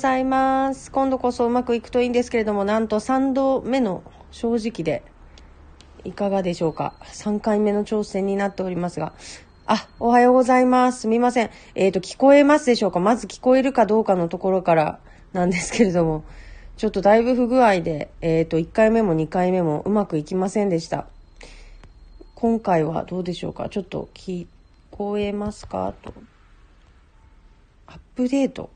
ざいます。今度こそうまくいくといいんですけれども、なんと3度目の正直で、いかがでしょうか。3回目の挑戦になっておりますが。あ、おはようございます。すみません。えっ、ー、と、聞こえますでしょうかまず聞こえるかどうかのところからなんですけれども、ちょっとだいぶ不具合で、えっ、ー、と、1回目も2回目もうまくいきませんでした。今回はどうでしょうかちょっと聞こえますか？と。アップデート。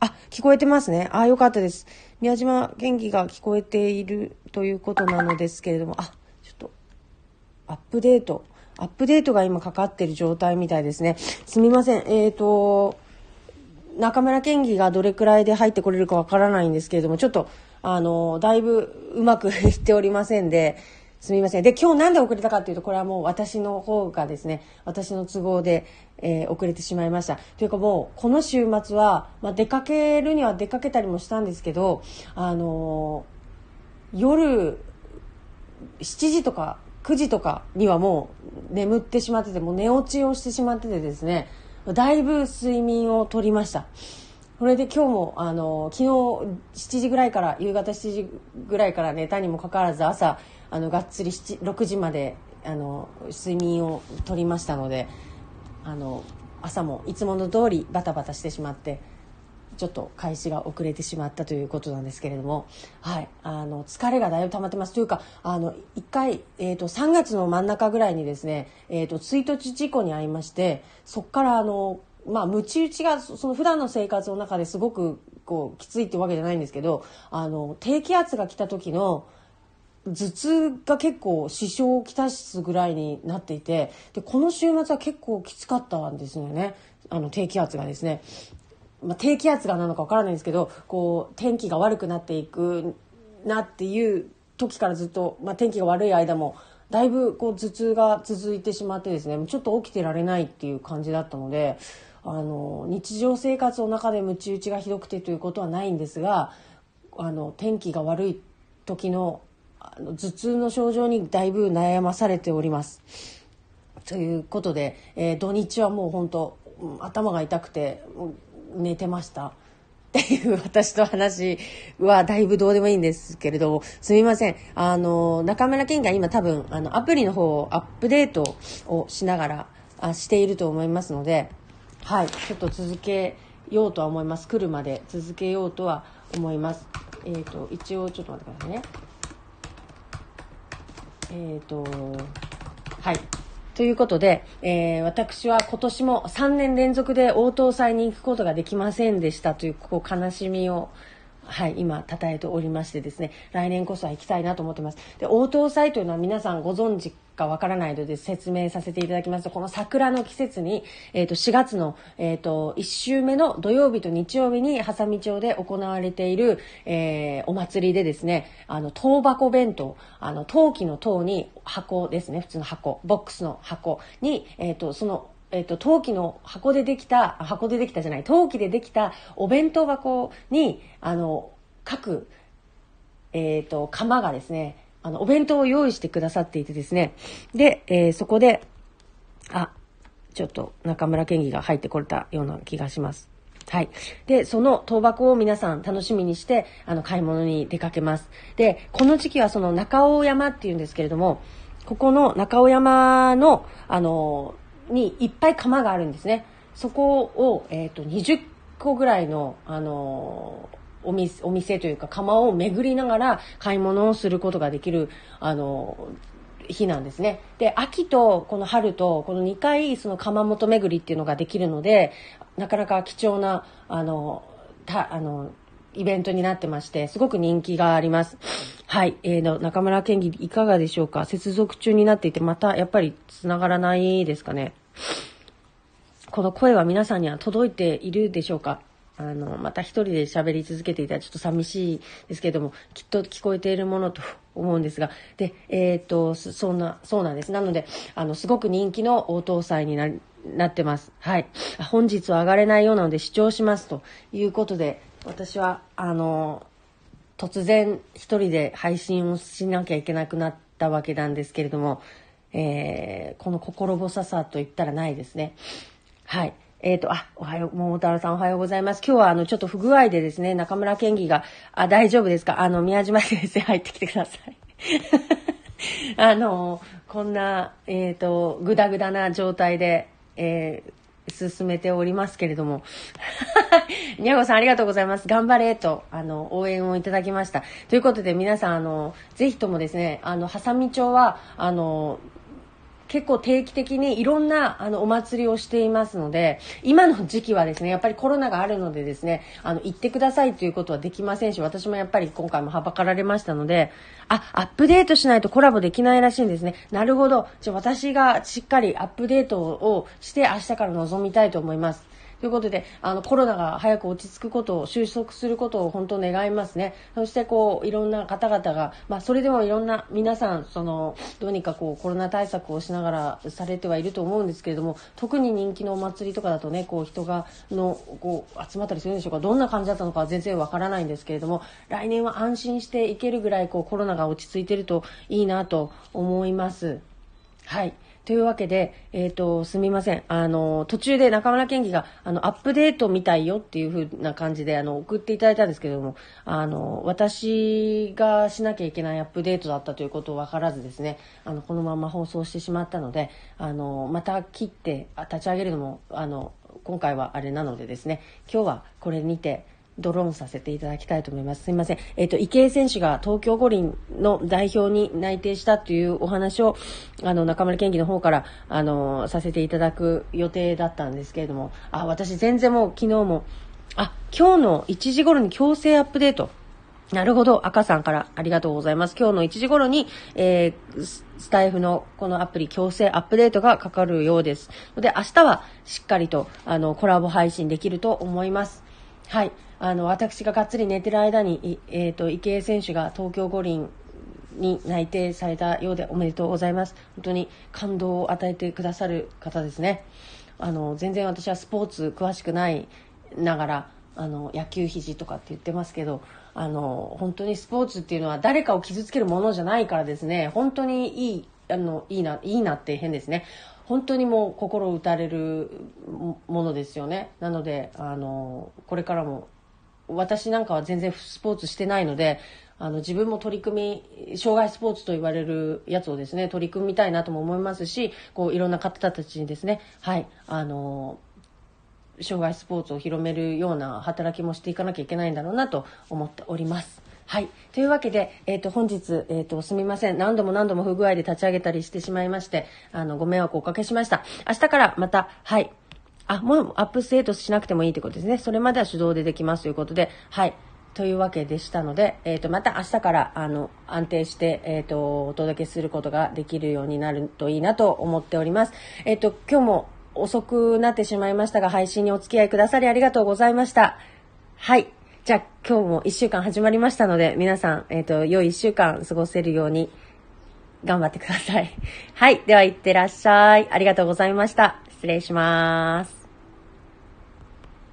あ、聞こえてますね。あ、よかったです。宮島元気が聞こえているということなのですけれども、あ、ちょっと、アップデート。アップデートが今かかってる状態みたいですね。すみません。えっ、ー、と、中村県議がどれくらいで入ってこれるかわからないんですけれども、ちょっと、あの、だいぶうまくいっておりませんで、すみません。で、今日なんで遅れたかっていうと、これはもう私の方がですね、私の都合で、えー、遅れてしまいました。というかもう、この週末は、まあ、出かけるには出かけたりもしたんですけど、あのー、夜、7時とか9時とかにはもう眠ってしまってて、もう寝落ちをしてしまっててですね、だいぶ睡眠をとりました。それで今日も、あの、昨日7時ぐらいから、夕方7時ぐらいから寝たにもかかわらず朝、あの、がっつり6時まで、あの、睡眠をとりましたので、あの、朝もいつもの通りバタバタしてしまって、ちょっと開始が遅れてしまったということなんですけれども、はい、あの疲れがだいぶ溜まってます。というかあの1回、えーと、3月の真ん中ぐらいにですね、えーと、追突事故に遭いましてそこからあのまあ、ムチ打ちがその普段の生活の中ですごくこうきついってわけじゃないんですけどあの低気圧が来た時の頭痛が結構支障をきたすぐらいになっていてでこの週末は結構きつかったんですよねあの低気圧がですね。まあ、低気圧がなのかわからないんですけどこう天気が悪くなっていくなっていう時からずっと、まあ、天気が悪い間もだいぶこう頭痛が続いてしまってですねちょっと起きてられないっていう感じだったのであの日常生活の中でムチ打ちがひどくてということはないんですがあの天気が悪い時のあの頭痛の症状にだいぶ悩まされております。ということで、えー、土日はもう本当頭が痛くて寝てました。っていう私と話はだいぶどうでもいいんですけれども、すみません。あの、中村健が今多分、あの、アプリの方をアップデートをしながら、あしていると思いますので、はい、ちょっと続けようとは思います。来るまで続けようとは思います。えっ、ー、と、一応ちょっと待ってくださいね。えっ、ー、と、はい。ということで、えー、私は今年も3年連続で応答祭に行くことができませんでしたというこう悲しみをはい、今、称えておりましてですね、来年こそは行きたいなと思ってます。で、応答祭というのは皆さんご存知かわからないので説明させていただきますと、この桜の季節に、えっ、ー、と、4月の、えっ、ー、と、1週目の土曜日と日曜日に、ハサミ町で行われている、えー、お祭りでですね、あの、陶箱弁当、あの、陶器の陶に箱ですね、普通の箱、ボックスの箱に、えっ、と、その、えっ、と、陶器の箱でできた、箱でできたじゃない、陶器でできたお弁当箱に、あの、各、えっ、と、釜がですね、あの、お弁当を用意してくださっていてですね、で、えー、そこで、あ、ちょっと中村県議が入ってこれたような気がします。はい。で、その倒箱を皆さん楽しみにして、あの、買い物に出かけます。で、この時期はその中尾山っていうんですけれども、ここの中尾山の、あの、にいっぱい釜があるんですね。そこを、え、ー、と、20個ぐらいの、あのお店、お店というか釜を巡りながら買い物をすることができる、あの日なんですね。で、秋とこの春とこの2回その窯元巡りっていうのができるので、なかなか貴重な、あの、た、あの、イベントになってまして、すごく人気があります。はい。えー、の、中村県議いかがでしょうか？接続中になっていて、またやっぱり繋がらないですかね？この声は皆さんには届いているでしょうか？あの、また一人で喋り続けていたらちょっと寂しいですけれども、きっと聞こえているものと 思うんですが、で、えっ、と、そんな、そうなんです。なので、あの、すごく人気の応答祭にななってます。はい。本日は上がれないようなので視聴しますということで、私は、あの、突然一人で配信をしなきゃいけなくなったわけなんですけれども、えー、この心細さと言ったらないですね。はい。えっ、と、あ、おはよう、桃太郎さんおはようございます。今日はあの、ちょっと不具合でですね、中村健議が、あ、大丈夫ですか？あの、宮島先生入ってきてください。あの、こんな、えっ、と、ぐだぐだな状態で、えー、進めておりますけれども。にゃごさんありがとうございます。頑張れと、あの、応援をいただきました。ということで皆さん、あの、ぜひともですね、あの、ハサミ町は、あの、結構定期的にいろんなあのお祭りをしていますので、今の時期はですね、やっぱりコロナがあるのでですね、あの、行ってくださいということはできませんし、私もやっぱり今回もはばかられましたので、あ、アップデートしないとコラボできないらしいんですね。なるほど。じゃあ私がしっかりアップデートをして明日から臨みたいと思います。ということで、あの、コロナが早く落ち着くことを、収束することを本当願いますね。そして、こう、いろんな方々が、まあ、それでもいろんな皆さん、その、どうにかこう、コロナ対策をしながらされてはいると思うんですけれども、特に人気のお祭りとかだとね、こう、人が、の、こう、集まったりするんでしょうか、どんな感じだったのか全然わからないんですけれども、来年は安心していけるぐらい、こう、コロナが落ち着いてるといいなと思います。はい。というわけで、えっ、ー、と、すみません。あの、途中で中村健議が、あの、アップデートみたいよっていう風な感じで、あの、送っていただいたんですけども、あの、私がしなきゃいけないアップデートだったということを分からずですね、あの、このまま放送してしまったので、あの、また切って立ち上げるのも、あの、今回はあれなのでですね、今日はこれにて、ドローンさせていただきたいと思います。すみません。えっ、ー、と、池江選手が東京五輪の代表に内定したというお話を、あの、中村健技の方から、あの、させていただく予定だったんですけれども、あ、私全然もう昨日も、あ、今日の1時頃に強制アップデート。なるほど。赤さんからありがとうございます。今日の1時頃に、えー、スタイフのこのアプリ強制アップデートがかかるようです。ので、明日はしっかりと、あの、コラボ配信できると思います。はい。あの、私ががっつり寝てる間に、えっ、ー、と、池江選手が東京五輪に内定されたようでおめでとうございます。本当に感動を与えてくださる方ですね。あの、全然私はスポーツ詳しくないながら、あの、野球肘とかって言ってますけど、あの、本当にスポーツっていうのは誰かを傷つけるものじゃないからですね、本当にいい、あの、いいな、いいなって変ですね。本当にもう心打たれるものですよね。なので、あの、これからも、私なんかは全然スポーツしてないので、あの、自分も取り組み、障害スポーツと言われるやつをですね、取り組みたいなとも思いますし、こう、いろんな方たちにですね、はい、あの、障害スポーツを広めるような働きもしていかなきゃいけないんだろうなと思っております。はい。というわけで、えっ、ー、と、本日、えっ、ー、と、すみません。何度も何度も不具合で立ち上げたりしてしまいまして、あの、ご迷惑をおかけしました。明日からまた、はい。あ、もうアップデートしなくてもいいってことですね。それまでは手動でできますということで、はい。というわけでしたので、えっ、ー、と、また明日から、あの、安定して、えっ、と、お届けすることができるようになるといいなと思っております。えっ、と、今日も遅くなってしまいましたが、配信にお付き合いくださりありがとうございました。はい。じゃあ今日も一週間始まりましたので、皆さん、えっ、ー、と、良い一週間過ごせるように頑張ってください。はい。では、いってらっしゃい。ありがとうございました。失礼します。